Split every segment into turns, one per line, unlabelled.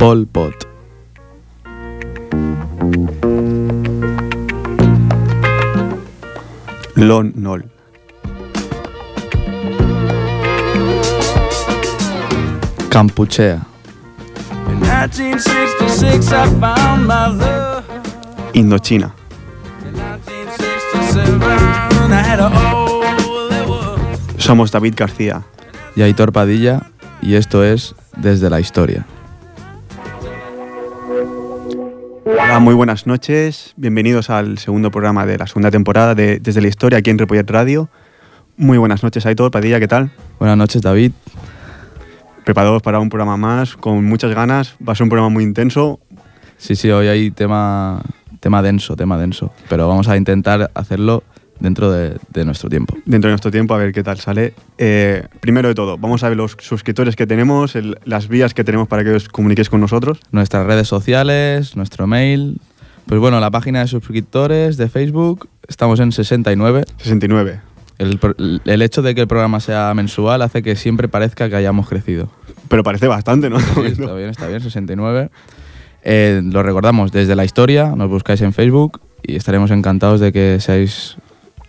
Pol Pot.
Lon Nol.
Campuchea.
In 1966, I found my love.
Indochina.
In 1967, I had a it was.
Somos David García.
y Aitor Padilla y esto es Desde la Historia.
Hola, muy buenas noches. Bienvenidos al segundo programa de la segunda temporada de Desde la Historia aquí en Repollet Radio. Muy buenas noches, Aitor Padilla, ¿qué tal?
Buenas noches David.
Preparados para un programa más, con muchas ganas. Va a ser un programa muy intenso.
Sí, sí, hoy hay tema, tema denso, tema denso, pero vamos a intentar hacerlo dentro de, de nuestro tiempo.
Dentro de nuestro tiempo, a ver qué tal sale. Eh, primero de todo, vamos a ver los suscriptores que tenemos, el- las vías que tenemos para que os comuniquéis con nosotros.
Nuestras redes sociales, nuestro mail. Pues bueno, la página de suscriptores de Facebook, estamos en 69.
69.
El, el hecho de que el programa sea mensual hace que siempre parezca que hayamos crecido.
Pero parece bastante, ¿no?
Sí, está bien, está bien, 69. Eh, lo recordamos desde la historia, nos buscáis en Facebook y estaremos encantados de que seáis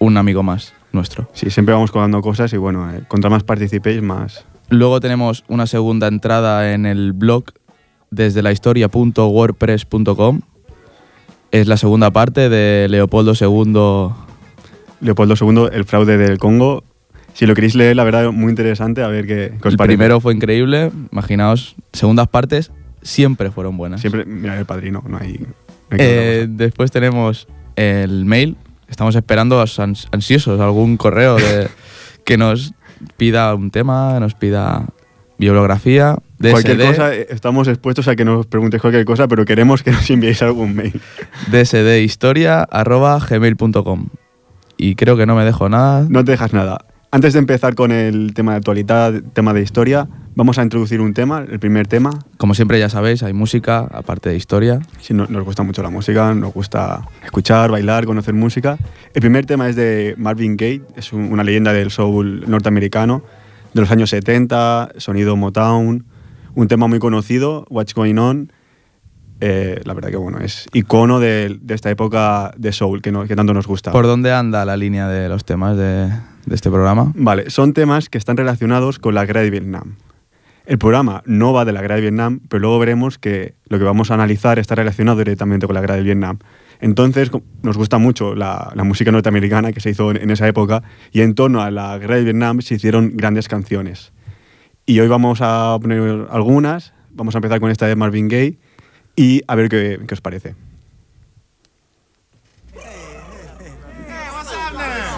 un amigo más nuestro.
Sí, siempre vamos colgando cosas y bueno, eh, contra más participéis, más...
Luego tenemos una segunda entrada en el blog desde la historia.wordpress.com. Es la segunda parte de Leopoldo II.
Leopoldo II, el fraude del Congo. Si lo queréis leer, la verdad, muy interesante, a ver qué, qué os
El
parece.
primero fue increíble, imaginaos, segundas partes siempre fueron buenas.
Siempre, mira, el padrino, no hay... no hay que
Eh, después tenemos el mail. Estamos esperando ans- ansiosos algún correo de, que nos pida un tema, nos pida bibliografía, DSD,
Cualquier cosa, eh, estamos expuestos a que nos preguntéis cualquier cosa, pero queremos que nos enviéis algún mail.
dsdhistoria@gmail.com. Y creo que no me dejo nada.
No te dejas nada. Antes de empezar con el tema de actualidad, tema de historia, vamos a introducir un tema, el primer tema.
Como siempre ya sabéis, hay música aparte de historia.
Si no- nos gusta mucho la música, nos gusta escuchar, bailar, conocer música. El primer tema es de Marvin Gaye, es un- una leyenda del soul norteamericano de los años 70, sonido Motown, un tema muy conocido, What's Going On. Eh, la verdad que bueno, es icono de, de esta época de soul que, no- que tanto nos gusta.
¿Por dónde anda la línea de los temas de, de este programa?
Vale, son temas que están relacionados con la guerra de Vietnam. El programa no va de la guerra de Vietnam, pero luego veremos que lo que vamos a analizar está relacionado directamente con la guerra de Vietnam. Entonces, nos gusta mucho la, la música norteamericana que se hizo en, en esa época y en torno a la guerra de Vietnam se hicieron grandes canciones. Y hoy vamos a poner algunas, vamos a empezar con esta de Marvin Gaye y a ver qué, qué os parece.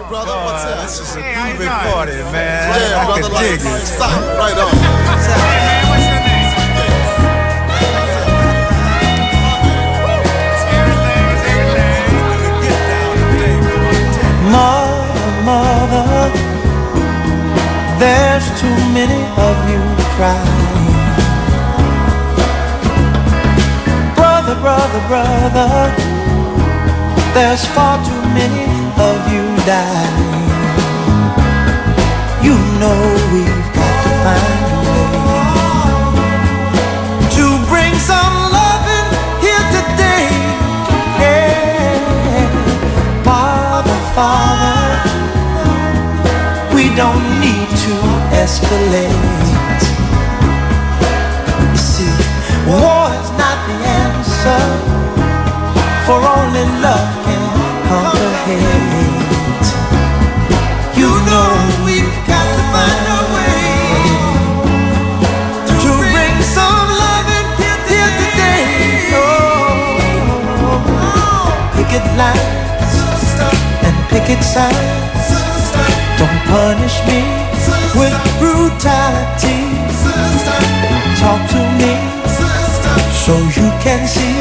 Brother, what's up?
This is a groovy party, man.
Yeah,
I
brother,
can dig
like,
it.
stop, right on.
Too many of you crying. Brother, brother, brother, there's far too many of you dying. You know we've got to find escalate. You see, war is not the answer, for only love can conquer hate. You know we've got to find a way to bring some love loving here today. Oh, picket lines and picket signs. 天星。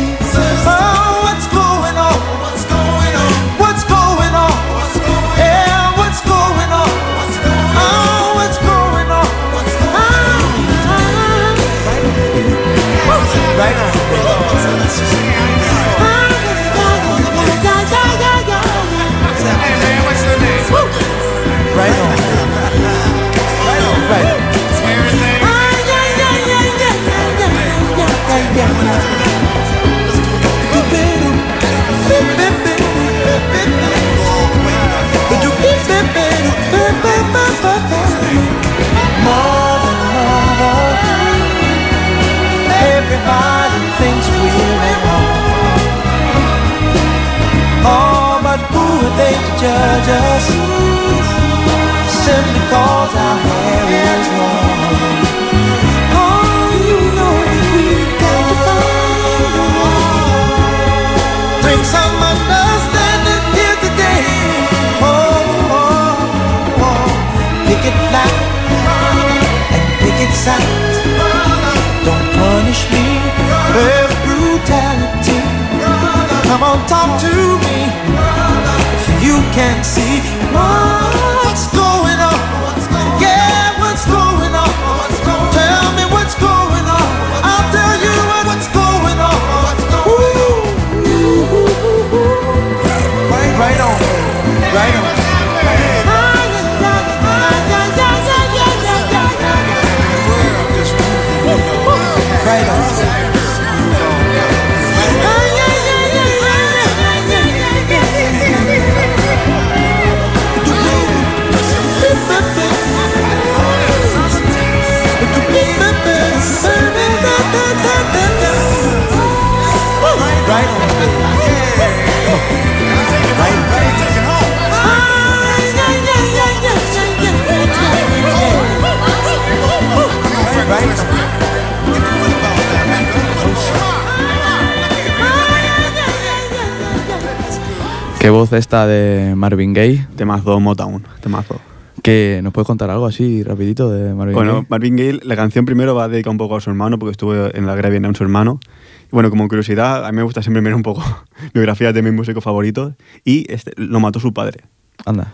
Qué voz esta de Marvin Gaye.
Temazo Motown, temazo.
Que nos puedes contar algo así rapidito de Marvin
Bueno,
Gaye.
Marvin Gaye, la canción primero va dedicada un poco a su hermano, porque estuvo en la guerra de Vietnam su hermano. Y bueno, como curiosidad, a mí me gusta siempre mirar un poco biografías de mis músicos favoritos. Y este, lo mató su padre.
Anda.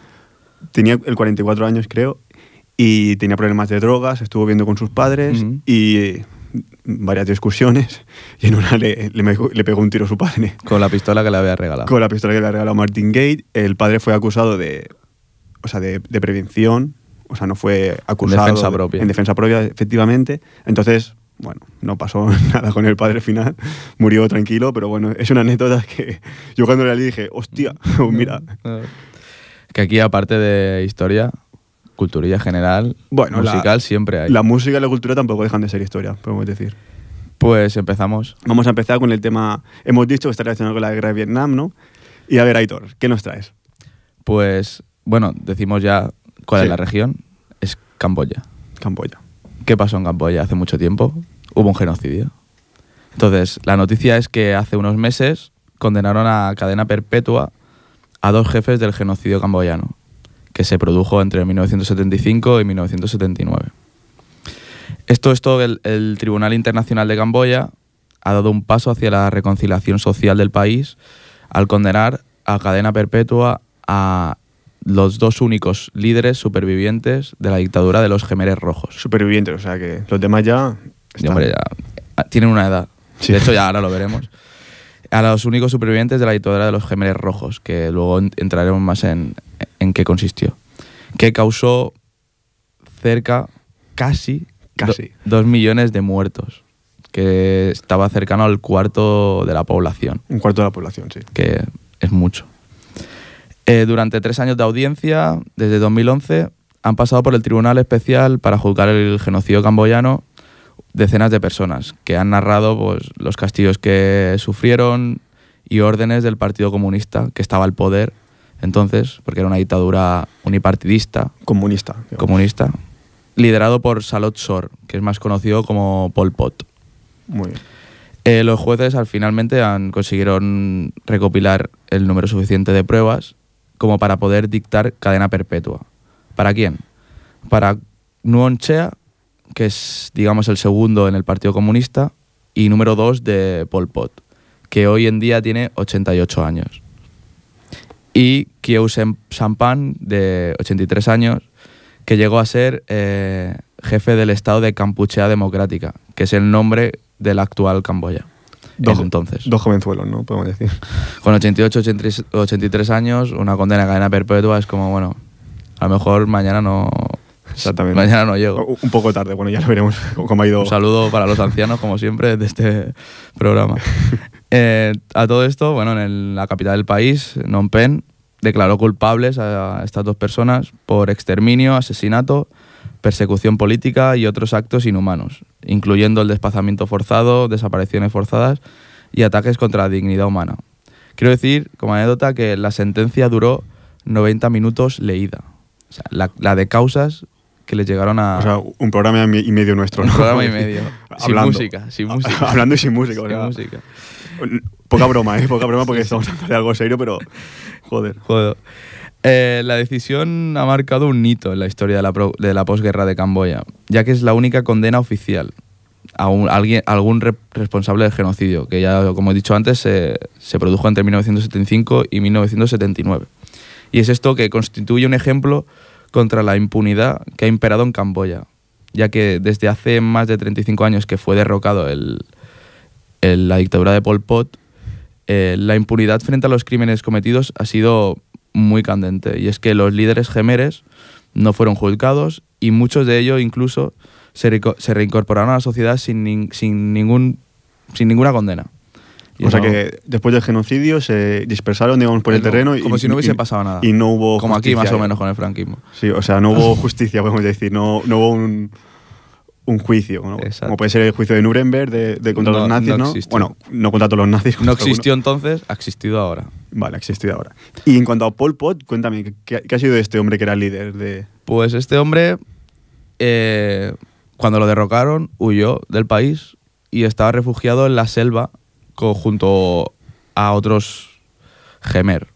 Tenía el 44 años, creo, y tenía problemas de drogas, estuvo viendo con sus padres
Ujú.
y eh, varias discusiones. Y en una le, le, le pegó un tiro a su padre.
Con la pistola que le había regalado.
Con la pistola que le regaló Martin Gate, el padre fue acusado de, o sea, de, de prevención, o sea, no fue acusado
defensa
de-
propia.
en defensa propia, efectivamente. Entonces, bueno, no pasó nada con el padre final, murió tranquilo, pero bueno, es una anécdota que yo cuando la leí dije, hostia, mira.
Que aquí, aparte de historia, culturilla general,
Bueno, la-
musical, siempre hay.
La música y la cultura tampoco dejan de ser historia, podemos decir.
Pues empezamos.
Vamos a empezar con el tema, hemos dicho que está relacionado con la guerra de Vietnam, ¿no? Y a ver, Aitor, ¿qué nos traes?
Pues, bueno, decimos ya cuál
Sí.
es la región. Es Camboya.
Camboya.
¿Qué pasó en Camboya hace mucho tiempo? Hubo un genocidio. Entonces, la noticia es que hace unos meses condenaron a cadena perpetua a dos jefes del genocidio camboyano, que se produjo entre 1975 y 1979. Esto es todo el, el Tribunal Internacional de Camboya ha dado un paso hacia la reconciliación social del país al condenar a cadena perpetua a los dos únicos líderes supervivientes de la dictadura de los gemeres rojos.
Supervivientes, o sea que los demás ya... Están.
hombre, ya ah, tienen una edad.
Sí.
De hecho, ya ahora lo veremos. A los únicos supervivientes de la dictadura de los gemeres rojos, que luego en- entraremos más en, en qué consistió. Que causó cerca, casi,
Casi.
do- dos millones de muertos. Que estaba cercano al cuarto de la población
Un cuarto de la población, sí.
que es mucho. Eh, durante tres años de audiencia, desde 2011, han pasado por el Tribunal Especial para juzgar el genocidio camboyano decenas de personas que han narrado pues, los castigos que sufrieron y órdenes del Partido Comunista que estaba al poder entonces, porque era una dictadura unipartidista,
Comunista. digamos.
comunista, liderado por Salot Sor, que es más conocido como Pol Pot.
Muy bien.
Eh, los jueces al finalmente han, consiguieron recopilar el número suficiente de pruebas como para poder dictar cadena perpetua. ¿Para quién? Para Nuon Chea, que es, digamos, el segundo en el Partido Comunista, y número dos de Pol Pot, que hoy en día tiene 88 años. Y Sem- Sampan, de 83 años, que llegó a ser eh, jefe del Estado de Kampuchea Democrática, que es el nombre del actual Camboya.
Dos,
entonces.
Dos jovenzuelos, ¿no? Podemos decir.
Con 88, 83, 83 años, una condena a cadena perpetua es como, bueno, a lo mejor mañana no.
Exactamente.
Mañana no llego.
Un poco tarde, bueno, ya lo veremos cómo ha ido.
Un saludo para los ancianos, como siempre, de este programa. Eh, a todo esto, bueno, en el- la capital del país, Phnom Penh, declaró culpables a estas dos personas por exterminio, asesinato, persecución política y otros actos inhumanos, incluyendo el desplazamiento forzado, desapariciones forzadas y ataques contra la dignidad humana. Quiero decir, como anécdota, que la sentencia duró 90 minutos leída. O sea, la, la de causas que les llegaron a...
O sea, un programa y me- y medio nuestro.
un
¿no?
programa y medio. sin
Hablando.
música, sin música.
Hablando y sin música. o
Sin
sea,
música.
Poca broma, ¿eh? Poca broma porque estamos hablando de algo serio, pero. Joder.
Joder. Eh, la decisión ha marcado un hito en la historia de la, pro- de la posguerra de Camboya, ya que es la única condena oficial a, un- alguien, a algún re- responsable del genocidio, que ya, como he dicho antes, se, se produjo entre 1975 y 1979. Y es esto que constituye un ejemplo contra la impunidad que ha imperado en Camboya, ya que desde hace más de 35 años que fue derrocado el- la dictadura de Pol Pot, eh, la impunidad frente a los crímenes cometidos ha sido muy candente. Y es que los líderes gemeres no fueron juzgados y muchos de ellos incluso se, reincorporaron a la sociedad sin, nin- sin, ningún, sin ninguna condena. Y
O sea que después del genocidio se dispersaron, digamos, por el
Como-
terreno. y-
como si no hubiese
y-
pasado nada.
Y no hubo.
Como aquí más o menos con el franquismo.
Sí, o sea, no hubo justicia, podemos decir. No, no hubo un, un juicio. ¿no? Como puede ser el juicio de Nuremberg de, de contra
No-
los nazis,
no.
Bueno, no contra todos los nazis.
No existió entonces, ha existido ahora.
Vale, ha existido ahora. Y en cuanto a Pol Pot, cuéntame, ¿qué, qué ha sido de este hombre que era el líder de.
Pues este hombre, eh, cuando lo derrocaron, huyó del país y estaba refugiado en la selva junto a otros gemer.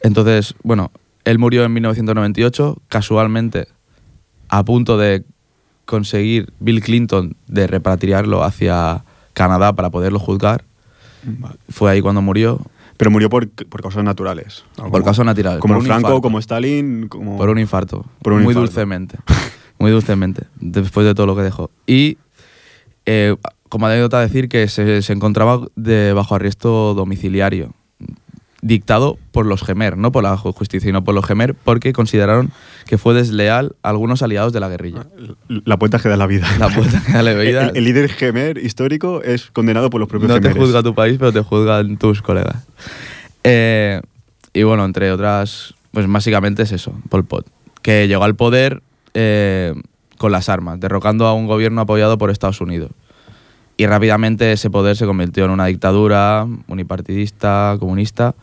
Entonces, bueno, él murió en 1998, casualmente, a punto de conseguir Bill Clinton de repatriarlo hacia Canadá para poderlo juzgar. Fue ahí cuando murió,
Pero murió por, por causas naturales.
por
Como-
causas naturales.
Como Franco,
infarto.
como Stalin. Como...
Por un infarto.
Por un
muy
infarto.
dulcemente. Muy dulcemente. Después de todo lo que dejó. Y eh, como anécdota decir que se, se encontraba de bajo arresto domiciliario. Dictado por los Gemer, no por la ju- justicia, sino por los Gemer, porque consideraron que fue desleal a algunos aliados de la guerrilla.
La puerta que da la vida.
La puerta que da la vida.
El, el líder gemer histórico es condenado por los propios
No te juzga tu país, pero te juzgan tus colegas. Eh, y bueno, entre otras, pues básicamente es eso, Pol Pot, que llegó al poder eh, con las armas, derrocando a un gobierno apoyado por Estados Unidos. Y rápidamente ese poder se convirtió en una dictadura unipartidista, comunista,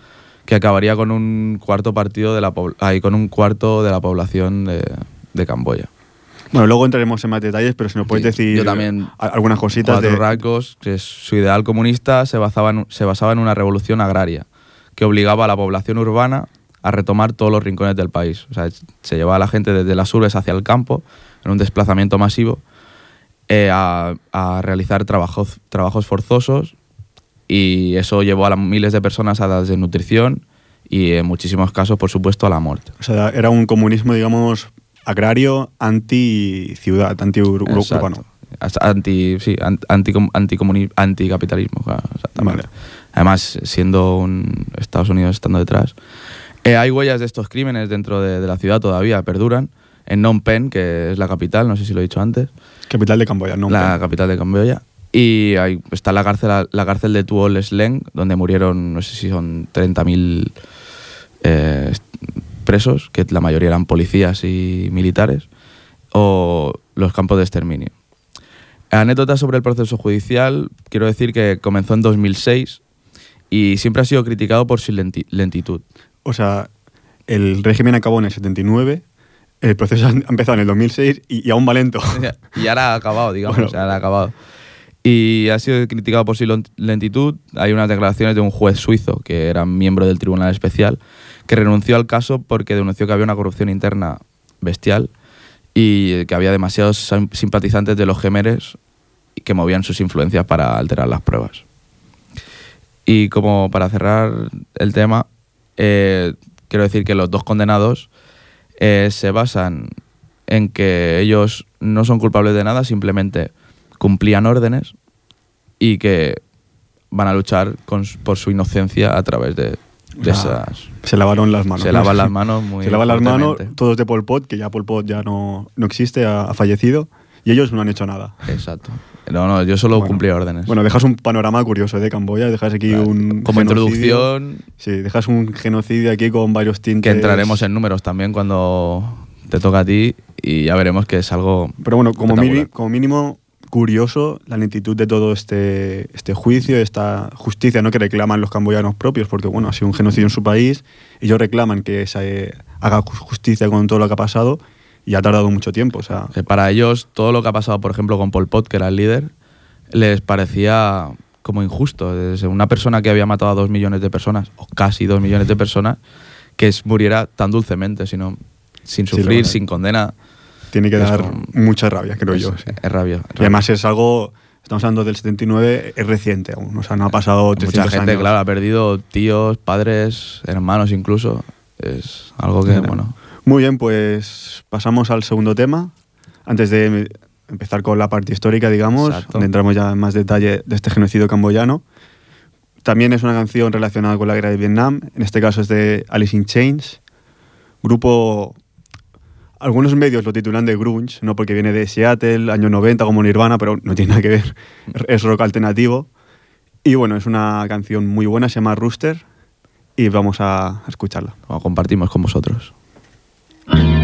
que acabaría con un cuarto partido de la ay, con un cuarto de la población de, de Camboya.
Bueno, luego entraremos en más detalles, pero si nos puedes
Sí,
decir
yo también-
algunas cositas
Cuatro
de...
rasgos, que es- su ideal comunista se basaba, en, se basaba en una revolución agraria, que obligaba a la población urbana a retomar todos los rincones del país. O sea, se llevaba a la gente desde las urbes hacia el campo, en un desplazamiento masivo, eh, a, a realizar trabajos, trabajos forzosos, y eso llevó a las miles de personas a la desnutrición y en muchísimos casos, por supuesto, a la muerte.
O sea, era un comunismo, digamos, agrario, anti-ciudad, anti-urbano.
Anti, sí, an- anticom- anticomuni- anticapitalismo. claro, exactamente.
Vale.
Además, siendo un Estados Unidos estando detrás. Eh, hay huellas de estos crímenes dentro de, de la ciudad todavía, perduran. En Phnom Penh, que es la capital, no sé si lo he dicho antes,
Capital de Camboya,
la capital de Camboya. Y ahí está la cárcel, la cárcel de Tuol Sleng, donde murieron, no sé si son 30.000 eh, presos, que la mayoría eran policías y militares, o los campos de exterminio. Anécdota sobre el proceso judicial, quiero decir que comenzó en 2006 y siempre ha sido criticado por su lenti- lentitud.
O sea, el régimen acabó en el 79, el proceso ha empezado en el 2006 y, y aún va lento.
y ahora ha acabado, digamos,
Bueno.
o sea, ahora ha acabado. Y ha sido criticado por su lentitud. Hay unas declaraciones de un juez suizo, que era miembro del Tribunal Especial, que renunció al caso porque denunció que había una corrupción interna bestial y que había demasiados sim- simpatizantes de los gemeres que movían sus influencias para alterar las pruebas. Y como para cerrar el tema, eh, quiero decir que los dos condenados eh, se basan en que ellos no son culpables de nada, simplemente cumplían órdenes y que van a luchar con por su inocencia a través de, de
Ah,
esas...
Se lavaron las manos.
Se lavan las manos muy
Se lavan las manos, todos de Pol Pot, que ya Pol Pot ya no, no existe, ha, ha fallecido, y ellos no han hecho nada.
Exacto. No, no, yo solo
Bueno,
cumplí órdenes.
Bueno, dejas un panorama curioso de Camboya, dejas aquí
Claro,
un.
Como
genocidio.
introducción,
Sí, dejas un genocidio aquí con varios tintes.
que entraremos en números también cuando te toca a ti y ya veremos que es algo
Pero bueno, como, mínimo curioso la lentitud de todo este, este juicio, esta justicia ¿no? que reclaman los camboyanos propios, porque bueno, ha sido un genocidio en su país, ellos reclaman que se haga ju- justicia con todo lo que ha pasado y ha tardado mucho tiempo. O sea,
Que para ellos todo lo que ha pasado, por ejemplo, con Pol Pot, que era el líder, les parecía como injusto. Desde una persona que había matado a dos millones de personas, o casi dos millones de personas, que muriera tan dulcemente, sino sin
Sí,
sufrir,
lo-
sin condena.
tiene que
es
dar
como-
mucha rabia, creo
es,
yo. sí.
es rabia. es
Y
rabia.
además es algo, estamos hablando del 79, es reciente aún, o sea, no ha pasado 300
Mucha gente,
años.
claro, ha perdido tíos, padres, hermanos incluso. Es algo que,
Claro.
bueno,
Muy bien, pues pasamos al segundo tema. Antes de empezar con la parte histórica, digamos,
Exacto.
donde entramos ya en más detalle de este genocidio camboyano. También es una canción relacionada con la guerra de Vietnam. En este caso es de Alice in Chains. Grupo. Algunos medios lo titulan de grunge, no porque viene de Seattle, año 90, como Nirvana, pero no tiene nada que ver. Es rock alternativo. Y bueno, es una canción muy buena, se llama Rooster. Y vamos a escucharla.
compartimos con vosotros.
Mm-hmm.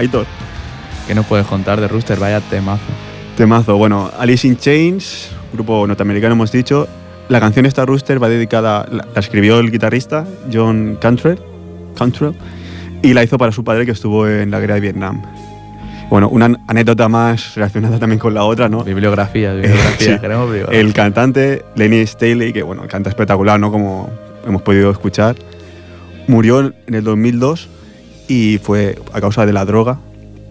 Aitor.
¿Qué nos puedes contar de Rooster? Vaya temazo.
Temazo. Bueno, Alice in Chains, grupo norteamericano hemos dicho. La canción esta Rooster va dedicada, la, la escribió el guitarrista John Cantrell, Cantrell y la hizo para su padre que estuvo en la guerra de Vietnam. Bueno, una an- anécdota más relacionada también con la otra, ¿no?
Bibliografía, bibliografía.
Sí.
Queremos bibliografía.
El cantante Lenny Staley, que bueno, canta espectacular, ¿no? Como hemos podido escuchar, murió en el 2002 y fue a causa de la droga.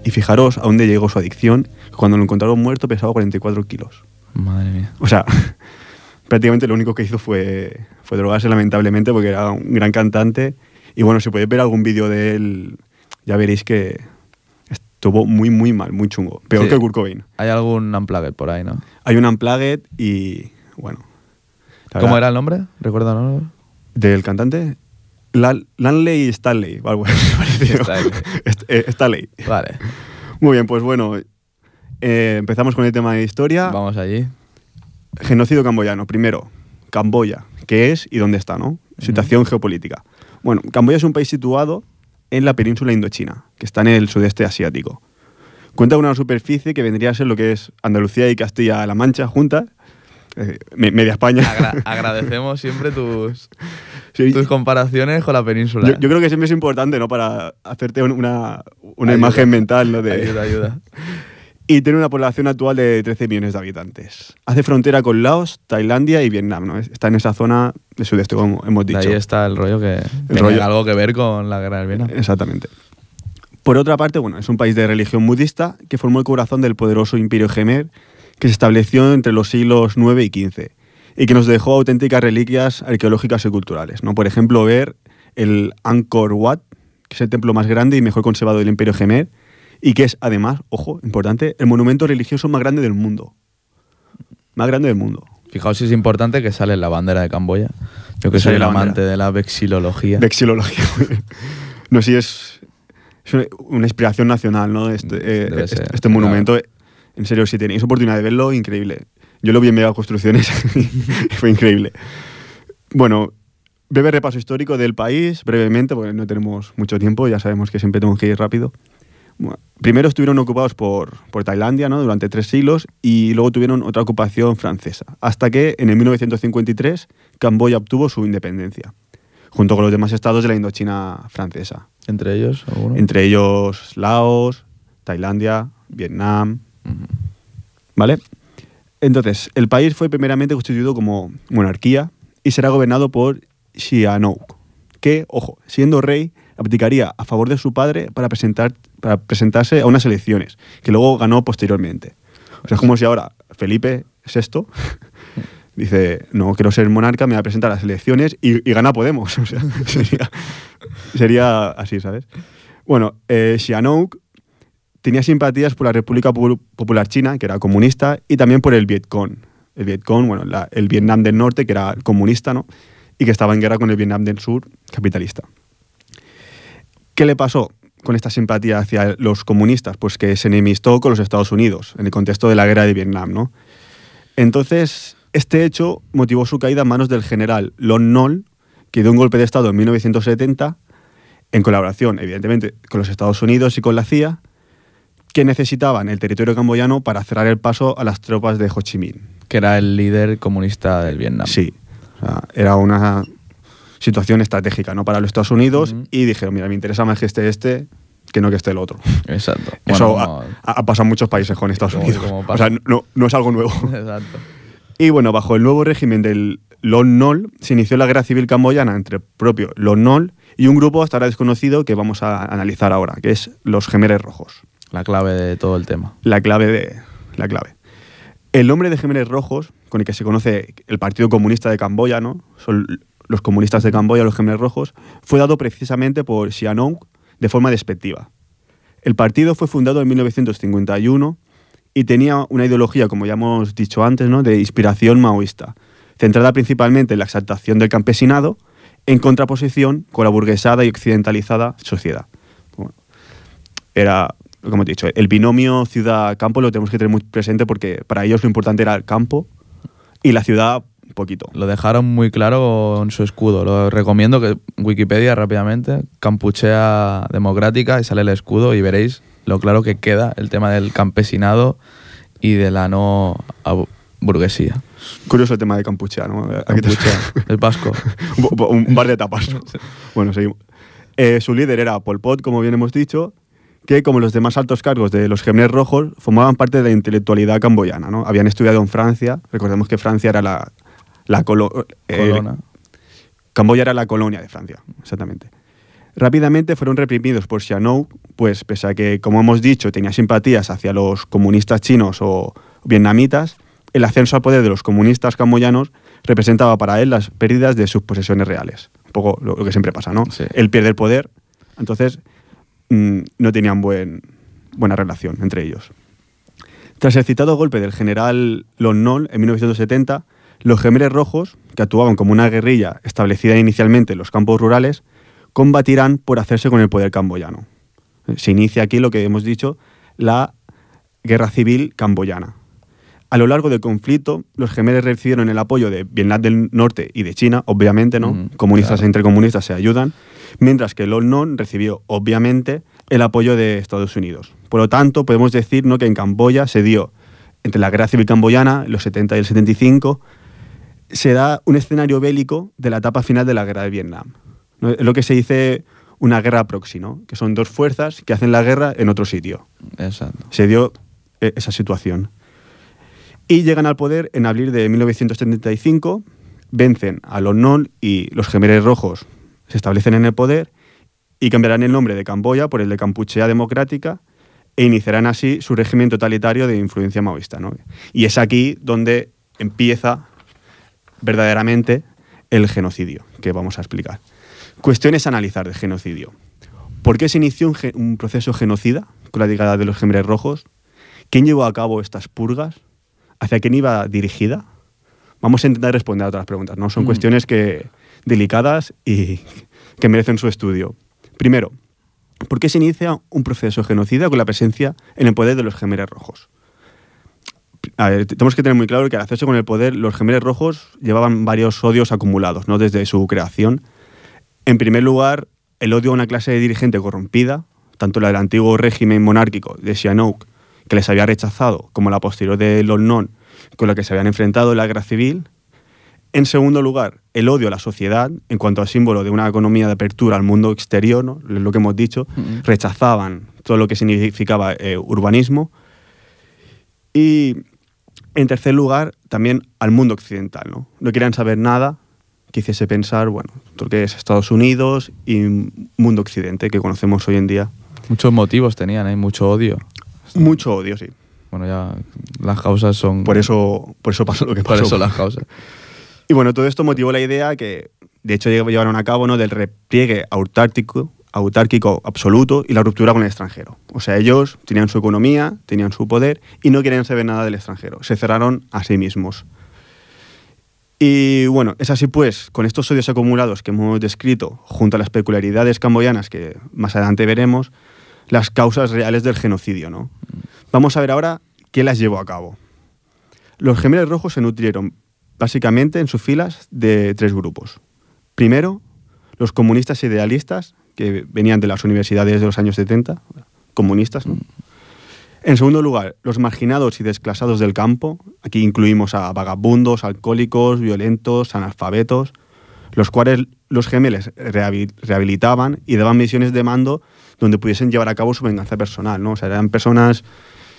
Y fijaros a dónde llegó su adicción. Cuando lo encontraron muerto pesaba 44 kilos.
Madre mía.
O sea, prácticamente lo único que hizo fue, fue drogarse lamentablemente porque era un gran cantante. Y bueno, si podéis ver algún vídeo de él, ya veréis que estuvo muy, muy mal, muy chungo. Peor
Sí.
que Kurt Cobain.
Hay algún unplugged por ahí, ¿no?
Hay un Unplugged y bueno.
¿Cómo
verdad,
era el nombre? ¿Recuerda el nombre?
Del cantante. La- Lanley Stanley, o algo.
Stanley.
Eh, Stanley.
Vale,
Muy bien, pues bueno, eh, empezamos con el tema de historia.
vamos allí.
Genocidio camboyano. Primero, Camboya, ¿qué es y dónde está, no? Situación geopolítica. Bueno, Camboya es un país situado en la península indochina, que está en el sudeste asiático. Cuenta con una superficie que vendría a ser lo que es Andalucía y Castilla-La Mancha juntas, eh, me- media España.
Agra- agradecemos siempre tus,
Sí,
tus comparaciones con la península.
yo, yo creo que siempre es importante, ¿no? Para hacerte un- una, una
Ayuda.
imagen mental, ¿no? De,
Ayuda, ayuda.
y tiene una población actual de 13 millones de habitantes. Hace frontera con Laos, Tailandia y Vietnam, ¿no? Está en esa zona de sudeste, como hemos
De
dicho.
ahí está el rollo que tiene
rollo.
algo que ver con la guerra del Vietnam.
Exactamente. Por otra parte, bueno, es un país de religión budista que formó el corazón del poderoso imperio Gemer que se estableció entre los siglos IX y XV y que nos dejó auténticas reliquias arqueológicas y culturales. ¿no? Por ejemplo, ver el Angkor Wat, que es el templo más grande y mejor conservado del imperio Gemer y que es además, ojo, importante, el monumento religioso más grande del mundo. Más grande del mundo.
Fijaos si es importante que sale la bandera de Camboya. Yo que soy el amante
bandera.
de la vexilología.
Vexilología. no sé si es, es una, inspiración nacional, ¿no? Este, eh, este, este
claro.
monumento. En serio, si tenéis oportunidad de verlo, increíble. Yo lo vi en Mega Construcciones y fue increíble. Bueno, breve repaso histórico del país, brevemente, porque no tenemos mucho tiempo, ya sabemos que siempre tengo que ir rápido. Bueno, primero estuvieron ocupados por, por Tailandia ¿no? durante tres siglos y luego tuvieron otra ocupación francesa, hasta que en el 1953 Camboya obtuvo su independencia, junto con los demás estados de la Indochina francesa,
Entre ellos, alguno.
entre ellos Laos, Tailandia, Vietnam, ¿vale? Entonces, el país fue primeramente constituido como monarquía y será gobernado por Sihanouk, que, ojo, siendo rey, abdicaría a favor de su padre para, presentar, para presentarse a unas elecciones, que luego ganó posteriormente. O sea, es como si ahora Felipe VI dice, no quiero ser monarca, me voy a presentar a las elecciones y, gana Podemos. O sea, sería, sería así, ¿sabes? Bueno, eh, Sihanouk tenía simpatías por la República Popu- Popular China, que era comunista, y también por el Vietcong. El Vietcong, bueno, el Vietnam del Norte, que era comunista, ¿no? Y que estaba en guerra con el Vietnam del Sur, capitalista. ¿Qué le pasó con esta simpatía hacia los comunistas? Pues que se enemistó con los Estados Unidos, en el contexto de la guerra de Vietnam, ¿no? Entonces, este hecho motivó su caída en manos del general Lon Nol, que dio un golpe de Estado en 1970, en colaboración, evidentemente, con los Estados Unidos y con la CIA, que necesitaban el territorio camboyano para cerrar el paso a las tropas de Ho Chi Minh.
Que era el líder comunista del Vietnam.
Sí, o sea, era una situación estratégica ¿no? para los Estados Unidos y dijeron, mira, me interesa más que esté este que no que esté el otro.
Exacto.
Eso
Bueno,
ha, ha pasado en muchos países con Estados
Como-
Unidos.
como
o sea, no, no es algo nuevo.
Exacto.
Y bueno, bajo el nuevo régimen del Lon Nol se inició la guerra civil camboyana entre el propio Lon Nol y un grupo hasta ahora desconocido que vamos a analizar ahora, que es los Gemeres Rojos.
La clave de todo el tema.
La clave de la clave. El nombre de Gemeres Rojos, con el que se conoce el Partido Comunista de Camboya, ¿no? Son los comunistas de Camboya, los Gemeres Rojos, fue dado precisamente por Sihanouk de forma despectiva. El partido fue fundado en 1951 y tenía una ideología, como ya hemos dicho antes, ¿no? de inspiración maoísta, centrada principalmente en la exaltación del campesinado, en contraposición con la burguesada y occidentalizada sociedad. Era, como hemos dicho, el binomio ciudad-campo lo tenemos que tener muy presente porque para ellos lo importante era el campo y la ciudad un poquito.
Lo dejaron muy claro en su escudo. Lo recomiendo que Wikipedia rápidamente, campuchea democrática y sale el escudo y veréis lo claro que queda el tema del campesinado y de la no burguesía.
Curioso el tema de Campuchea, ¿no?
Campuchea, el vasco.
un, un bar de tapas. ¿no? Bueno, seguimos. Eh, su líder era Pol Pot, como bien hemos dicho, que como los demás altos cargos de los Khmer Rojos, formaban parte de la intelectualidad camboyana. ¿no? Habían estudiado en Francia, recordemos que Francia era la, la colo- eh. Camboya era la colonia de Francia, exactamente. Rápidamente fueron reprimidos por Sihanouk, pues pese a que, como hemos dicho, tenía simpatías hacia los comunistas chinos o vietnamitas, el ascenso al poder de los comunistas camboyanos representaba para él las pérdidas de sus posesiones reales. Un poco lo, lo que siempre pasa, ¿no?
Sí.
Él pierde el poder, entonces mm, no tenían buen, buena relación entre ellos. Tras el citado golpe del general Lon Nol en 1970, los gemeres rojos, que actuaban como una guerrilla establecida inicialmente en los campos rurales, combatirán por hacerse con el poder camboyano. Se inicia aquí lo que hemos dicho, la guerra civil camboyana. A lo largo del conflicto, los gemeres recibieron el apoyo de Vietnam del Norte y de China, obviamente, ¿no?
Mm,
comunistas
claro.
entre comunistas se ayudan, mientras que Lon Non recibió, obviamente, el apoyo de Estados Unidos. Por lo tanto, podemos decir ¿no? que en Camboya se dio, entre la guerra civil camboyana, los 70 y el 75, se da un escenario bélico de la etapa final de la guerra de Vietnam. ¿no? Es lo que se dice una guerra proxy, ¿no? que son dos fuerzas que hacen la guerra en otro sitio.
Exacto.
Se dio eh, esa situación. Y llegan al poder en abril de 1975, vencen a los Non y los gemeres rojos se establecen en el poder y cambiarán el nombre de Camboya por el de Campuchea Democrática e iniciarán así su régimen totalitario de influencia maoísta. ¿no? Y es aquí donde empieza verdaderamente el genocidio, que vamos a explicar. Cuestiones a analizar de genocidio. ¿Por qué se inició un proceso genocida con la llegada de los gemeres rojos? ¿Quién llevó a cabo estas purgas? ¿Hacia quién iba dirigida? Vamos a intentar responder a otras preguntas, ¿no? Son
Mm.
cuestiones que, delicadas y que merecen su estudio. Primero, ¿por qué se inicia un proceso genocida con la presencia en el poder de los gemeres rojos? A ver, tenemos que tener muy claro que al hacerse con el poder, los gemeres rojos llevaban varios odios acumulados, ¿no? Desde su creación. En primer lugar, el odio a una clase de dirigente corrompida, tanto la del antiguo régimen monárquico de Sihanouk, que les había rechazado, como la posterior de Lon Non, con la que se habían enfrentado en la guerra civil. En segundo lugar, el odio a la sociedad, en cuanto a símbolo de una economía de apertura al mundo exterior, ¿no? lo que hemos dicho,
Ujú.
rechazaban todo lo que significaba eh, urbanismo. Y en tercer lugar, también al mundo occidental. No, no querían saber nada que hiciese pensar, bueno, todo lo que es Estados Unidos y mundo occidente que conocemos hoy en día.
Muchos motivos tenían, hay mucho odio.
Mucho odio, sí.
Bueno, ya las causas son...
Por eso, por eso pasó lo que
por
pasó.
eso las causas.
Y bueno, todo esto motivó la idea que, de hecho, lle- llevaron a cabo ¿no? del repliegue autárquico, autárquico absoluto y la ruptura con el extranjero. O sea, ellos tenían su economía, tenían su poder y no querían saber nada del extranjero. Se cerraron a sí mismos. Y bueno, es así pues, con estos odios acumulados que hemos descrito, junto a las peculiaridades camboyanas que más adelante veremos, las causas reales del genocidio, ¿no? Vamos a ver ahora qué las llevó a cabo. Los gemelos rojos se nutrieron básicamente en sus filas de tres grupos. Primero, los comunistas idealistas, que venían de las universidades de los años 70, comunistas. En segundo lugar, los marginados y desclasados del campo. Aquí incluimos a vagabundos, alcohólicos, violentos, analfabetos, los cuales los gemeles rehabil- rehabilitaban y daban misiones de mando donde pudiesen llevar a cabo su venganza personal. ¿no? O sea, eran personas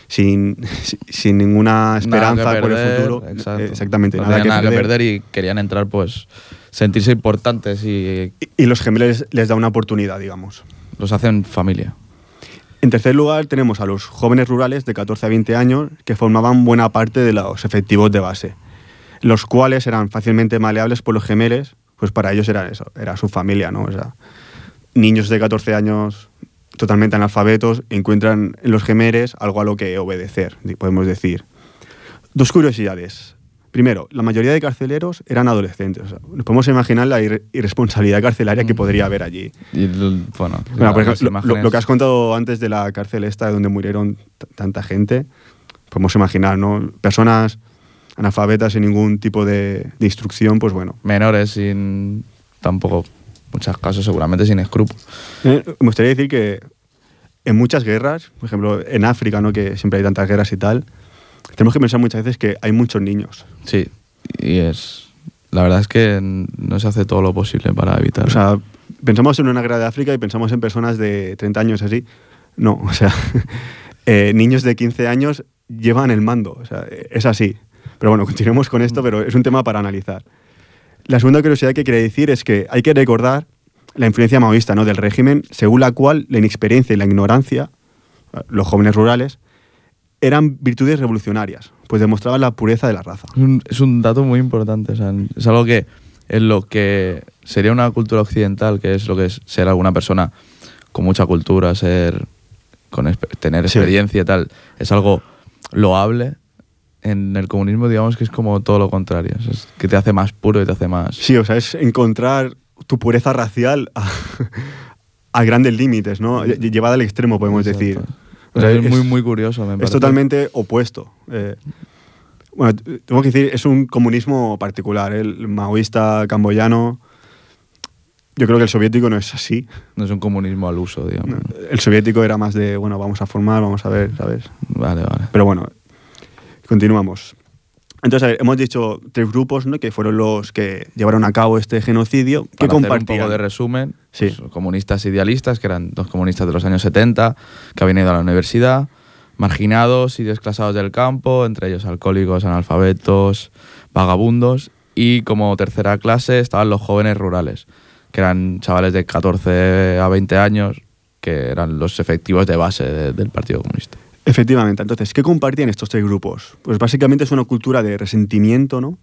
sin, sin ninguna esperanza
que
por el
perder,
futuro.
exacto.
Exactamente,
No
nada,
tenían
que,
nada que
perder.
perder y querían entrar, pues, sentirse importantes y
Y, y los gemelos les da una oportunidad, digamos.
los hacen familia.
En tercer lugar, tenemos a los jóvenes rurales de 14 a 20 años que formaban buena parte de los efectivos de base, los cuales eran fácilmente maleables por los gemeles, pues para ellos era eso, era su familia, ¿no? O sea, niños de 14 años totalmente analfabetos encuentran en los gemeres algo a lo que obedecer, podemos decir. Dos curiosidades. Primero, la mayoría de carceleros eran adolescentes. O sea, nos podemos imaginar la irre- irresponsabilidad carcelaria que podría haber allí.
Y, bueno,
Bueno, por
las
ejemplo, lo- lo, que has contado antes de la cárcel esta donde murieron tanta gente, podemos imaginar, ¿no? Personas analfabetas sin ningún tipo de, de instrucción, pues bueno.
Menores sin tampoco, muchos casos seguramente sin escrúpulos.
Eh, me gustaría decir que en muchas guerras, por ejemplo en África, ¿no? que siempre hay tantas guerras y tal, tenemos que pensar muchas veces que hay muchos niños.
Sí, y es... La verdad es que no se hace todo lo posible para evitar.
O sea, pensamos en una guerra de África y pensamos en personas de 30 años así. No, o sea, eh, niños de 15 años llevan el mando. O sea, es así. Pero bueno, continuemos con esto, pero es un tema para analizar. La segunda curiosidad que quería decir es que hay que recordar la influencia maoísta ¿no? del régimen, según la cual la inexperiencia y la ignorancia, los jóvenes rurales, eran virtudes revolucionarias, pues demostraban la pureza de la raza.
Es un, es un dato muy importante. o sea, es algo que en lo que sería una cultura occidental, que es lo que es ser alguna persona con mucha cultura, ser con tener
Sí.
experiencia y tal, es algo loable. En el comunismo, digamos que es como todo lo contrario. o sea, es que te hace más puro y te hace más.
Sí, o sea, es encontrar tu pureza racial a, a grandes límites, ¿no? Lle- Llevada al extremo, podemos
Exacto.
decir.
O sea, es, muy, muy curioso. Me
Es
parece.
totalmente opuesto. Eh, bueno, tengo que decir, es un comunismo particular. ¿eh? El maoísta camboyano, yo creo que el soviético no es así.
No es un comunismo al uso, digamos. ¿no?
El soviético era más de, bueno, vamos a formar, vamos a ver, ¿sabes?
Vale, vale.
Pero bueno, continuamos. Entonces, a ver, hemos dicho tres grupos ¿no? que fueron los que llevaron a cabo este genocidio. ¿Qué
Para hacer un
compartían?
poco de resumen,
Sí.
pues, comunistas idealistas, que eran dos comunistas de los años 70, que habían ido a la universidad, marginados y desclasados del campo, entre ellos alcohólicos, analfabetos, vagabundos, y como tercera clase estaban los jóvenes rurales, que eran chavales de 14 a 20 años, que eran los efectivos de base de- del Partido Comunista.
Efectivamente. Entonces, ¿qué compartían estos tres grupos? Pues básicamente es una cultura de resentimiento, ¿no?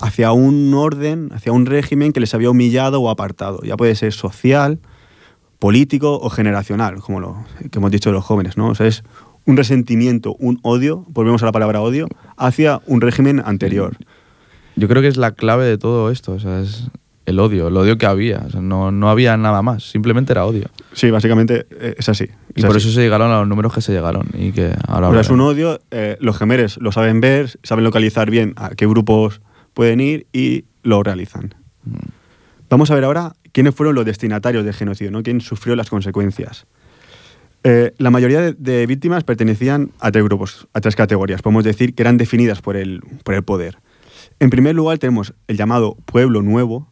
Hacia un orden, hacia un régimen que les había humillado o apartado. Ya puede ser social, político o generacional, como lo que hemos dicho de los jóvenes, ¿no? O sea, es un resentimiento, un odio, volvemos a la palabra odio, hacia un régimen anterior.
Yo creo que es la clave de todo esto, o sea, es el odio, el odio que había, o sea, no, no había nada más, simplemente era odio.
Sí, básicamente eh, es así.
Y por
así.
eso se llegaron a los números que se llegaron y que ahora
O sea, es un odio, eh, los gemeres lo saben ver, saben localizar bien a qué grupos pueden ir y lo realizan. Vamos a ver ahora quiénes fueron los destinatarios del genocidio, ¿no? quién sufrió las consecuencias. Eh, la mayoría de, de víctimas pertenecían a tres grupos, a tres categorías, podemos decir que eran definidas por el, por el poder. En primer lugar tenemos el llamado pueblo nuevo,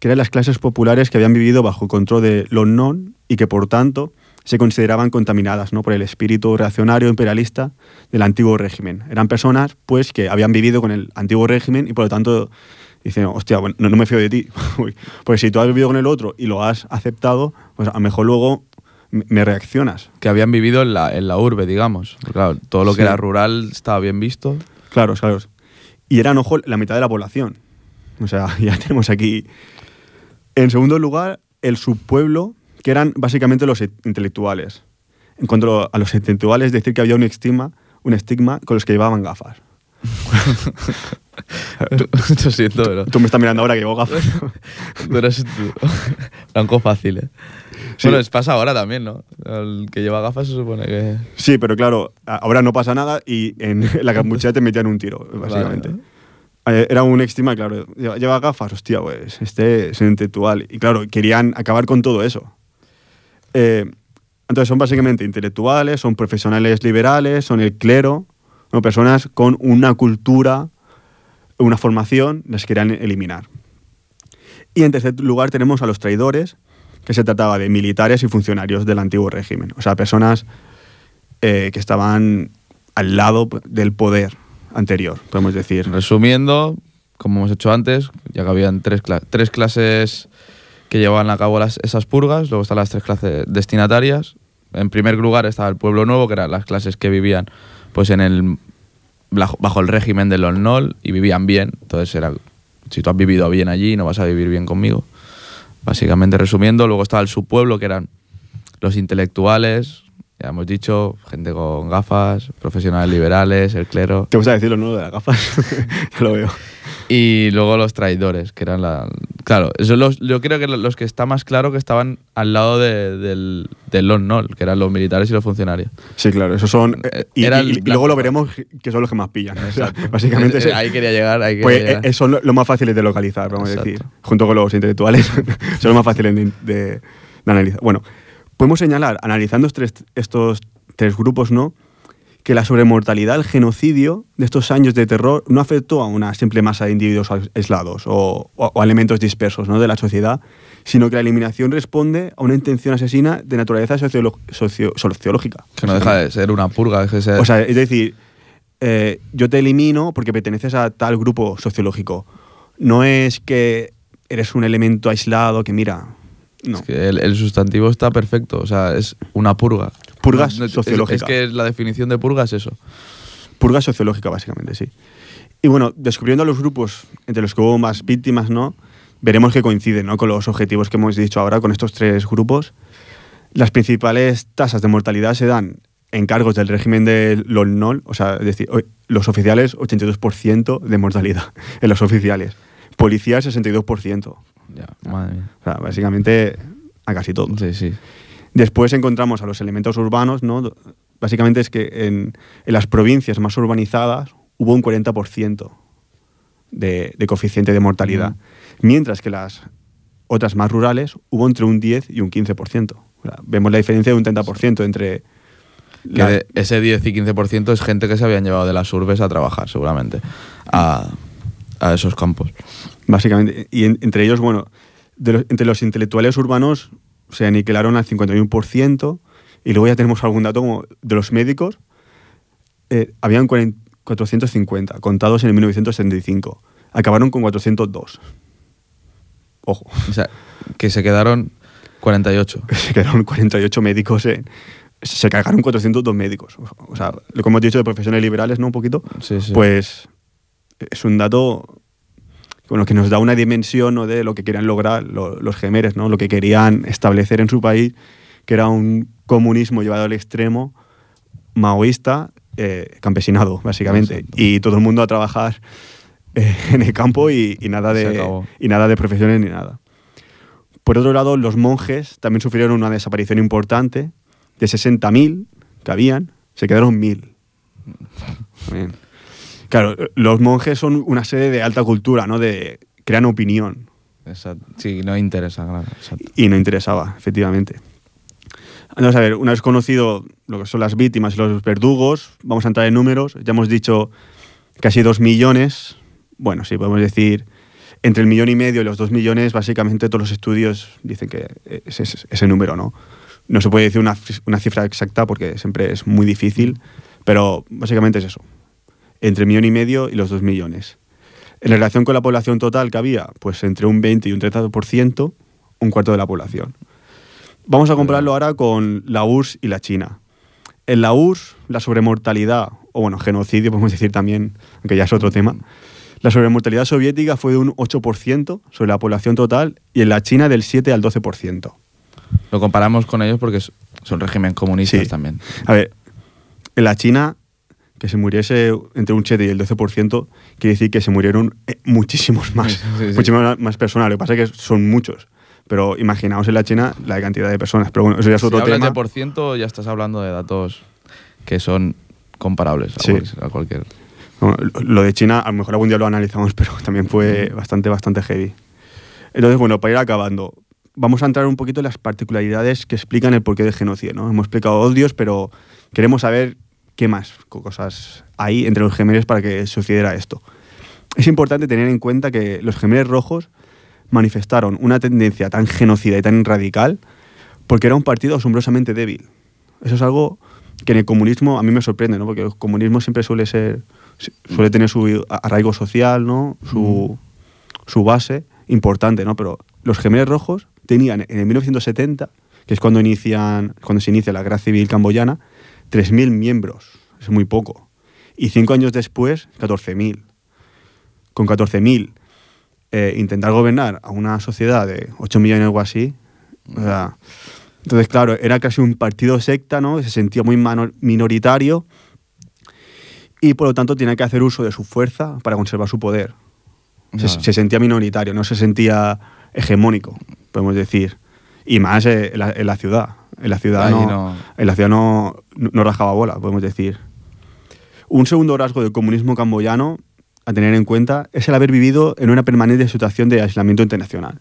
que eran las clases populares que habían vivido bajo control de los non y que por tanto se consideraban contaminadas ¿no? por el espíritu reaccionario imperialista del antiguo régimen. Eran personas pues que habían vivido con el antiguo régimen y por lo tanto dicen, hostia, bueno, no, no me fío de ti. Porque si tú has vivido con el otro y lo has aceptado, pues a lo mejor luego me- me reaccionas.
Que habían vivido en la, en la urbe, digamos. Porque, claro, todo lo que
Sí.
era rural estaba bien visto.
Claro, claro. Y eran, ojo, la mitad de la población. O sea, ya tenemos aquí. En segundo lugar, el subpueblo, que eran básicamente los e- intelectuales. En cuanto a los intelectuales, decir que había un estigma, un estigma con los que llevaban gafas.
Lo siento, pero
Tú me estás mirando ahora que llevo gafas.
tú eres tú. blanco fácil, ¿eh?
Sí.
Bueno, pasa ahora también, ¿no? El que lleva gafas se supone que...
Sí, pero claro, ahora no pasa nada y en la capuchera te metían un tiro, básicamente.
Vale.
Eh, Era un estigma, claro. Lleva, gafas, hostia, pues este es intelectual. Y claro, querían acabar con todo eso. Eh, entonces son básicamente intelectuales, son profesionales liberales, son el clero, ¿no? personas con una cultura, una formación, las querían eliminar. Y en tercer lugar tenemos a los traidores, que se trataba de militares y funcionarios del antiguo régimen. O sea, personas eh, que estaban al lado del poder anterior, podemos decir.
Resumiendo, como hemos hecho antes, ya que habían tres, tres clases que llevaban a cabo las- esas purgas, luego están las tres clases destinatarias. En primer lugar estaba el pueblo nuevo, que eran las clases que vivían pues en el bajo, el régimen del Olnol y vivían bien. Entonces era si tú has vivido bien allí, no vas a vivir bien conmigo. Básicamente resumiendo, luego estaba el subpueblo, que eran los intelectuales, ya hemos dicho, gente con gafas, profesionales liberales, el clero.
¿Te gusta decirlo, no? Lo de las gafas. ya lo veo.
Y luego los traidores, que eran la. Claro, eso los, yo creo que los que está más claro que estaban al lado de- del, del Lon Nol, que eran los militares y los funcionarios.
Sí, claro, esos son. eh,
Eh,
y,
era
y- y luego lo veremos que son los que más pillan.
Exacto.
básicamente.
Eh,
se-
ahí quería llegar, ahí quería
Pues
llegar.
eh, son lo, lo más fáciles de localizar, vamos a
Exacto.
decir. Junto con los intelectuales, son los más fáciles de, de- de analizar. Bueno, podemos señalar, analizando estos tres, estos tres grupos, ¿no? Que la sobremortalidad, el genocidio de estos años de terror no afectó a una simple masa de individuos aislados o, o- o elementos dispersos ¿no? de la sociedad, sino que la eliminación responde a una intención asesina de naturaleza socio- sociológica.
que no deja de ser una purga. Es que se-
O sea, es decir, eh, yo te elimino porque perteneces a tal grupo sociológico. No es que eres un elemento aislado que mira. No.
es que el, el sustantivo está perfecto, o sea, es una purga.
Purga
es- es-
sociológica.
Es, que la definición de purga es eso.
Purga sociológica, básicamente, sí. Y bueno, descubriendo los grupos entre los que hubo más víctimas, ¿no? Veremos que coinciden ¿no? con los objetivos que hemos dicho ahora, con estos tres grupos. Las principales tasas de mortalidad se dan en cargos del régimen de LONOL, o sea, es decir, los oficiales, 82% de mortalidad en los oficiales. Policías, 62%.
Ya, madre mía.
O sea, básicamente a casi todos.
Sí, sí.
Después encontramos a los elementos urbanos, ¿no? Básicamente es que en, en las provincias más urbanizadas hubo un 40% de, de coeficiente de mortalidad, mientras que las otras más rurales hubo entre un 10 y un 15%. O sea, vemos la diferencia de un 30% entre... La-
ese 10 y 15% es gente que se habían llevado de las urbes a trabajar, seguramente, a, a esos campos.
Básicamente. Y en- entre ellos, bueno, de los- entre los intelectuales urbanos se aniquilaron al 51%. Y luego ya tenemos algún dato como de los médicos. eh, habían 40 450 contados en el 1975. Acabaron con 402. Ojo,
O sea, que se quedaron 48.
se quedaron 48 médicos. en- se cargaron 402 médicos. O sea, lo que hemos dicho de profesiones liberales, ¿no? Un poquito.
Sí, sí.
Pues es un dato bueno, que nos da una dimensión ¿no? de lo que querían lograr lo- los gemeres, ¿no? lo que querían establecer en su país, que era un comunismo llevado al extremo, maoísta, eh, campesinado, básicamente.
Exacto.
Y todo el mundo a trabajar eh, en el campo y, y nada de, y nada de profesiones ni nada. Por otro lado, los monjes también sufrieron una desaparición importante. De 60.000 que habían, se quedaron 1.000. Claro, los monjes son una sede de alta cultura, ¿no? De crean opinión
Exacto. Sí, no interesa, claro. Exacto.
y no interesaba, efectivamente. Vamos a ver, una vez conocido lo que son las víctimas y los verdugos, vamos a entrar en números. Ya hemos dicho casi dos millones. Bueno, sí, podemos decir entre el millón y medio y los dos millones, básicamente todos los estudios dicen que es ese, ese número, ¿no? No se puede decir una, una cifra exacta porque siempre es muy difícil, pero básicamente es eso. Entre el millón y medio y los dos millones. En relación con la población total que había, pues entre un 20 y un 30%, un cuarto de la población. Vamos a compararlo ahora con la URSS y la China. En la URSS, la sobremortalidad, o bueno, genocidio podemos decir también, aunque ya es otro tema, la sobremortalidad soviética fue de un 8% sobre la población total y en la China del 7 al 12%.
Lo comparamos con ellos porque son régimen comunistas
Sí.
también.
A ver, en la China, que se muriese entre un 7 y el 12%, quiere decir que se murieron eh, muchísimos más,
Sí, sí,
muchísimas más personas. Lo que pasa es que son muchos. Pero imaginaos en la China la cantidad de personas. Pero bueno, eso ya es
Si
otro
hablas
tema.
de por ciento, ya estás hablando de datos que son comparables a,
Sí.
cual- a cualquier.
No, lo de China, a lo mejor algún día lo analizamos, pero también fue bastante, bastante heavy. Entonces, bueno, para ir acabando, vamos a entrar un poquito en las particularidades que explican el porqué del genocidio. ¿no? Hemos explicado odios, pero queremos saber qué más co- cosas hay entre los gemelos para que sucediera esto. Es importante tener en cuenta que los gemelos rojos manifestaron una tendencia tan genocida y tan radical porque era un partido asombrosamente débil. Eso es algo que en el comunismo a mí me sorprende, ¿no? Porque el comunismo siempre suele ser suele tener su arraigo social, ¿no? Su, su base importante, ¿no? Pero los gemelos rojos tenían en el 1970, que es cuando inician cuando se inicia la guerra civil camboyana, 3.000 miembros, es muy poco. Y cinco años después, 14.000. Con 14.000 eh, intentar gobernar a una sociedad de 8 millones o algo así, o sea, entonces, claro, era casi un partido secta, ¿no? Se sentía muy minoritario y por lo tanto tenía que hacer uso de su fuerza para conservar su poder. Se, sentía minoritario, no se sentía hegemónico, podemos decir. Y más eh, en la, en la ciudad. En la ciudad, no,
no.
En la ciudad no, no rajaba bola, podemos decir. Un segundo rasgo del comunismo camboyano a tener en cuenta es el haber vivido en una permanente situación de aislamiento internacional.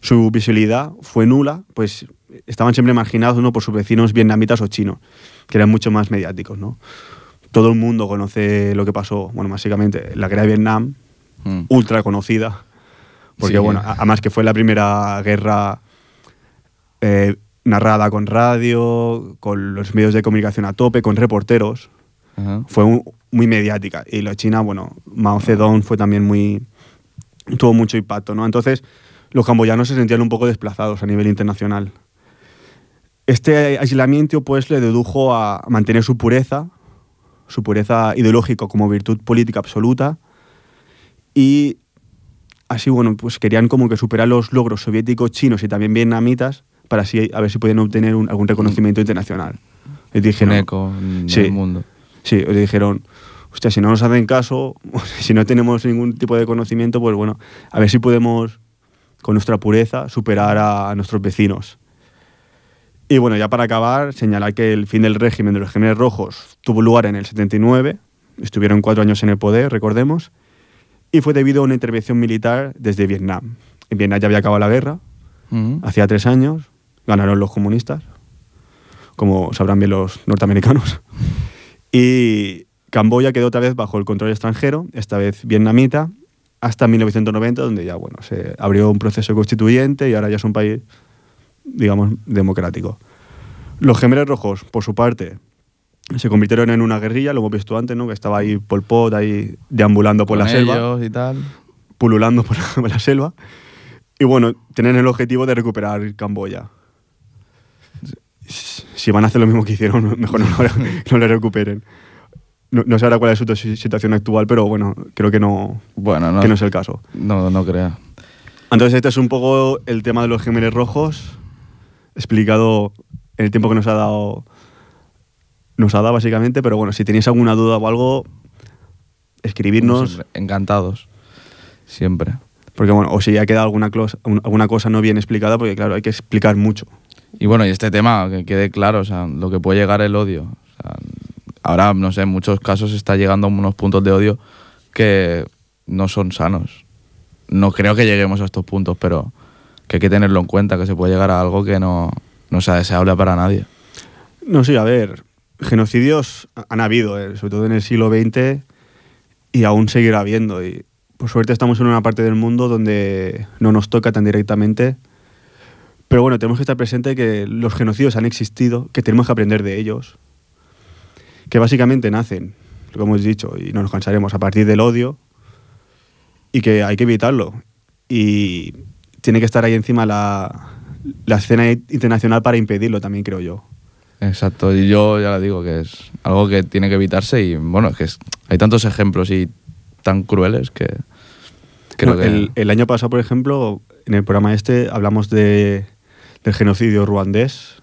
Su visibilidad fue nula, pues estaban siempre marginados ¿no? por sus vecinos vietnamitas o chinos, que eran mucho más mediáticos. ¿no? Todo el mundo conoce lo que pasó, bueno, básicamente, la guerra de Vietnam,
Mm.
ultra conocida, porque
Sí.
bueno, además que fue la primera guerra eh, narrada con radio, con los medios de comunicación a tope, con reporteros,
Ajá.
fue un- muy mediática. Y la China, bueno, Mao Zedong fue también muy. tuvo mucho impacto, ¿no? Entonces, los camboyanos se sentían un poco desplazados a nivel internacional. Este aislamiento, pues, le dedujo a mantener su pureza, su pureza ideológica como virtud política absoluta, y así, bueno, pues querían como que superar los logros soviéticos, chinos y también vietnamitas para así a ver si podían obtener un- algún reconocimiento internacional. Les dije,
Un eco en
Sí.
el mundo.
Sí, le dijeron, hostia, si no nos hacen caso, si no tenemos ningún tipo de conocimiento, pues bueno, a ver si podemos, con nuestra pureza, superar a, nuestros vecinos. Y bueno, ya para acabar, señalar que el fin del régimen de los Gemelos Rojos tuvo lugar en el 79, estuvieron cuatro años en el poder, recordemos, y fue debido a una intervención militar desde Vietnam. En Vietnam ya había acabado la guerra,
Ujú.
hacía tres años, ganaron los comunistas, como sabrán bien los norteamericanos. Y Camboya quedó otra vez bajo el control extranjero, esta vez vietnamita, hasta 1990, donde ya bueno, se abrió un proceso constituyente y ahora ya es un país, digamos, democrático. Los gemelos rojos, por su parte, se convirtieron en una guerrilla, lo hemos visto antes, ¿no? que estaba ahí Pol Pot, ahí deambulando por
Con
la selva
y tal.
pululando por la, por la selva. Y bueno, tienen el objetivo de recuperar Camboya. Si van a hacer lo mismo que hicieron, mejor no lo, no lo recuperen. No, no sé ahora cuál es su si- situación actual, pero bueno, creo que no,
Bueno, no,
que no es el caso.
no, no crea.
Entonces este es un poco el tema de los gemelos rojos, explicado en el tiempo que nos ha dado, nos ha dado básicamente, pero bueno, si tenéis alguna duda o algo, escribirnos.
siempre, Encantados. Siempre.
Porque bueno, o si ya queda alguna, alguna cosa no bien explicada, porque claro, hay que explicar mucho.
Y bueno, y este tema, que quede claro, o sea, lo que puede llegar el odio. O ahora, no sé, en muchos casos está llegando a unos puntos de odio que no son sanos. No creo que lleguemos a estos puntos, pero que hay que tenerlo en cuenta, que se puede llegar a algo que no, no sea deseable para nadie.
No, sí, a ver, genocidios han habido, eh, sobre todo en el siglo XX, y aún seguirá habiendo. Y por suerte estamos en una parte del mundo donde no nos toca tan directamente. Pero bueno, tenemos que estar presente que los genocidios han existido, que tenemos que aprender de ellos, que básicamente nacen, lo hemos dicho, y no nos cansaremos, a partir del odio, y que hay que evitarlo. Y tiene que estar ahí encima la, la escena internacional para impedirlo también, creo yo.
Exacto, y yo ya le digo que es algo que tiene que evitarse y bueno, es que es- hay tantos ejemplos y tan crueles que creo
No,
que...
el, el año pasado, por ejemplo, en el programa este hablamos de, del genocidio ruandés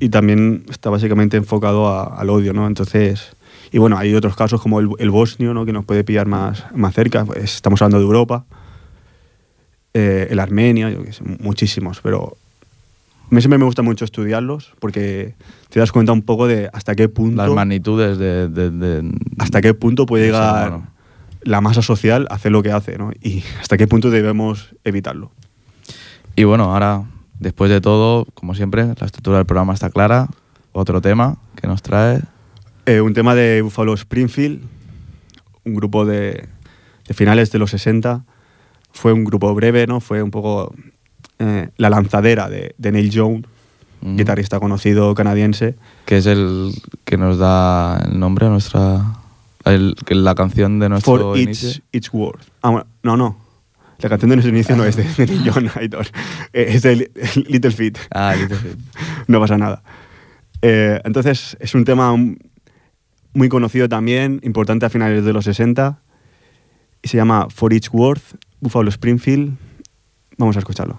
y también está básicamente enfocado a- al odio, ¿no? Entonces, y bueno, hay otros casos como el, el bosnio, ¿no? Que nos puede pillar más, más cerca. Pues estamos hablando de Europa, eh, el armenio, yo qué sé, muchísimos, pero a mí siempre me gusta mucho estudiarlos porque te das cuenta un poco de hasta qué punto
las magnitudes de... de- de-
hasta qué punto puede llegar
humano.
la masa social a hacer lo que hace, ¿no? Y hasta qué punto debemos evitarlo.
Y bueno, ahora, después de todo, como siempre, la estructura del programa está clara. Otro tema que nos trae...
Eh, un tema de Buffalo Springfield, un grupo de, de finales de los 60. Fue un grupo breve, ¿no? Fue un poco eh, la lanzadera de, de Neil Young,
Mm.
guitarrista conocido canadiense.
que es el que nos da el nombre a nuestra... el- la canción de nuestro
For
inicio.
each, each word. Ah, bueno, no, no. La canción de nuestro inicio no es de, de Young, Aitor. Eh, es de Li- Little Feat.
Ah, Little Feat.
no pasa nada. Eh, entonces, es un tema muy conocido también, importante a finales de los 60, y se llama For Each Word, Buffalo Springfield. Vamos a escucharlo.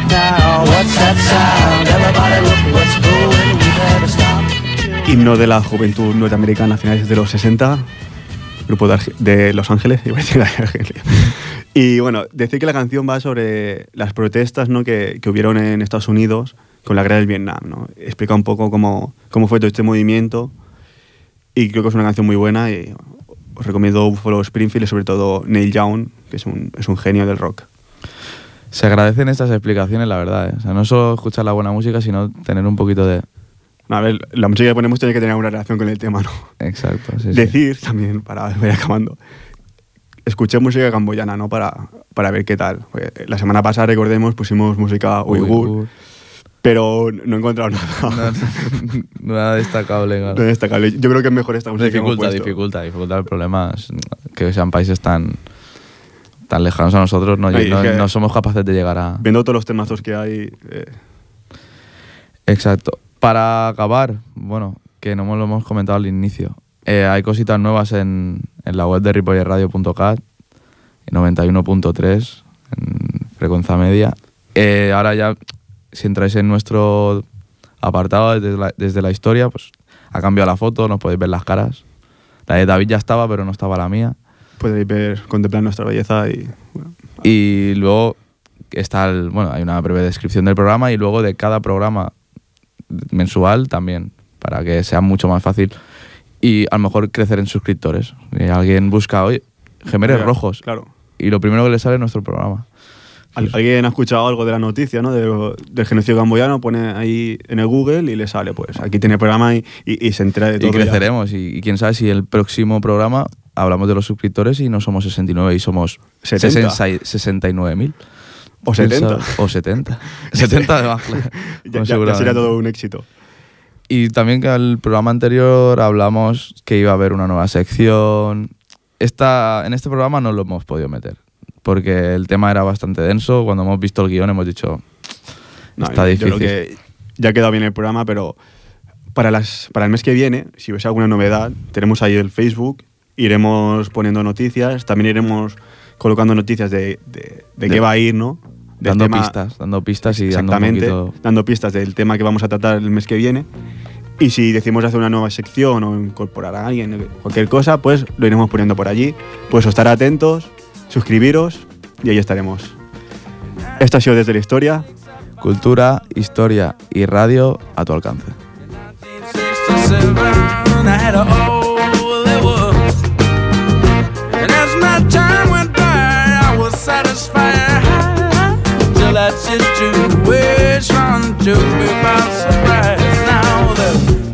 Himno de la juventud norteamericana a finales de los 60, grupo de, Arge- de Los Ángeles, iba a decir de Argelia. Y bueno, decir que la canción va sobre las protestas ¿no? que, que hubieron en Estados Unidos con la guerra del Vietnam. ¿no? Explica un poco cómo, cómo fue todo este movimiento y creo que es una canción muy buena y os recomiendo Buffalo Springfield y sobre todo Neil Young, que es un, es un genio del rock.
Se agradecen estas explicaciones, la verdad. ¿eh? O sea, no solo escuchar la buena música, sino tener un poquito de...
A ver, la música que ponemos tiene que tener una relación con el tema, ¿no?
Exacto. sí, sí.
Decir también, para ir acabando, escuché música camboyana, ¿no? Para, para ver qué tal. Porque La semana pasada, recordemos, pusimos música uigur,
Uigur.
pero no he encontrado nada.
No, nada destacable, claro.
No es destacable. Yo creo que es mejor esta música que hemos
Dificulta, dificulta, dificulta el problema es que sean países tan tan lejanos a nosotros, no,
Ay,
no somos capaces de llegar a...
Viendo todos los temazos que hay, eh,
Exacto. Para acabar, bueno, que no lo hemos comentado al inicio, eh, hay cositas nuevas en, en la web de ripollerradio.cat, 91.3 en frecuencia media. Eh, ahora ya, si entráis en nuestro apartado desde la, desde la historia, pues ha cambiado la foto, nos podéis ver las caras. La de David ya estaba, pero no estaba la mía.
Podéis ver, contemplar nuestra belleza y... bueno,
Y luego está el, bueno, hay una breve descripción del programa y luego de cada programa mensual también, para que sea mucho más fácil y a lo mejor crecer en suscriptores. Y alguien busca, oye, gemeres rojos.
Claro.
Y lo primero que le sale es nuestro programa.
Al- Alguien ha escuchado algo de la noticia, ¿no? De- del genocidio camboyano, pone ahí en el Google y le sale, pues aquí tiene programa y, y- y se entera de todo.
Y
ya.
creceremos. Y, y quién sabe si el próximo programa hablamos de los suscriptores y no somos 69 y somos
70.
69.000.
O
¿Quién
70.
sabe? O 70. 70 además. claro.
Ya,
Pues
ya- ya todo un éxito.
Y también que al programa anterior hablamos que iba a haber una nueva sección. Esta, en este programa no lo hemos podido meter, porque el tema era bastante denso. Cuando hemos visto el guion hemos dicho,
No,
está
yo creo
difícil.
que ya ha quedado bien el programa, pero para, las, para el mes que viene, si hubiese alguna novedad, tenemos ahí el Facebook, iremos poniendo noticias, también iremos colocando noticias de, de, de
De-
qué va a ir, ¿no? Del
dando
tema-
pistas, dando pistas y dando un
Exactamente,
poquito...
dando pistas del tema que vamos a tratar el mes que viene. Y si decimos hacer una nueva sección o incorporar a alguien, cualquier cosa, pues lo iremos poniendo por allí. Pues estar atentos, suscribiros y ahí estaremos. Esto ha sido desde la historia.
Cultura, historia y radio a tu alcance.
67, I had a all it was. And as my time went by, I was satisfied. Till that situation took me by surprise. Now the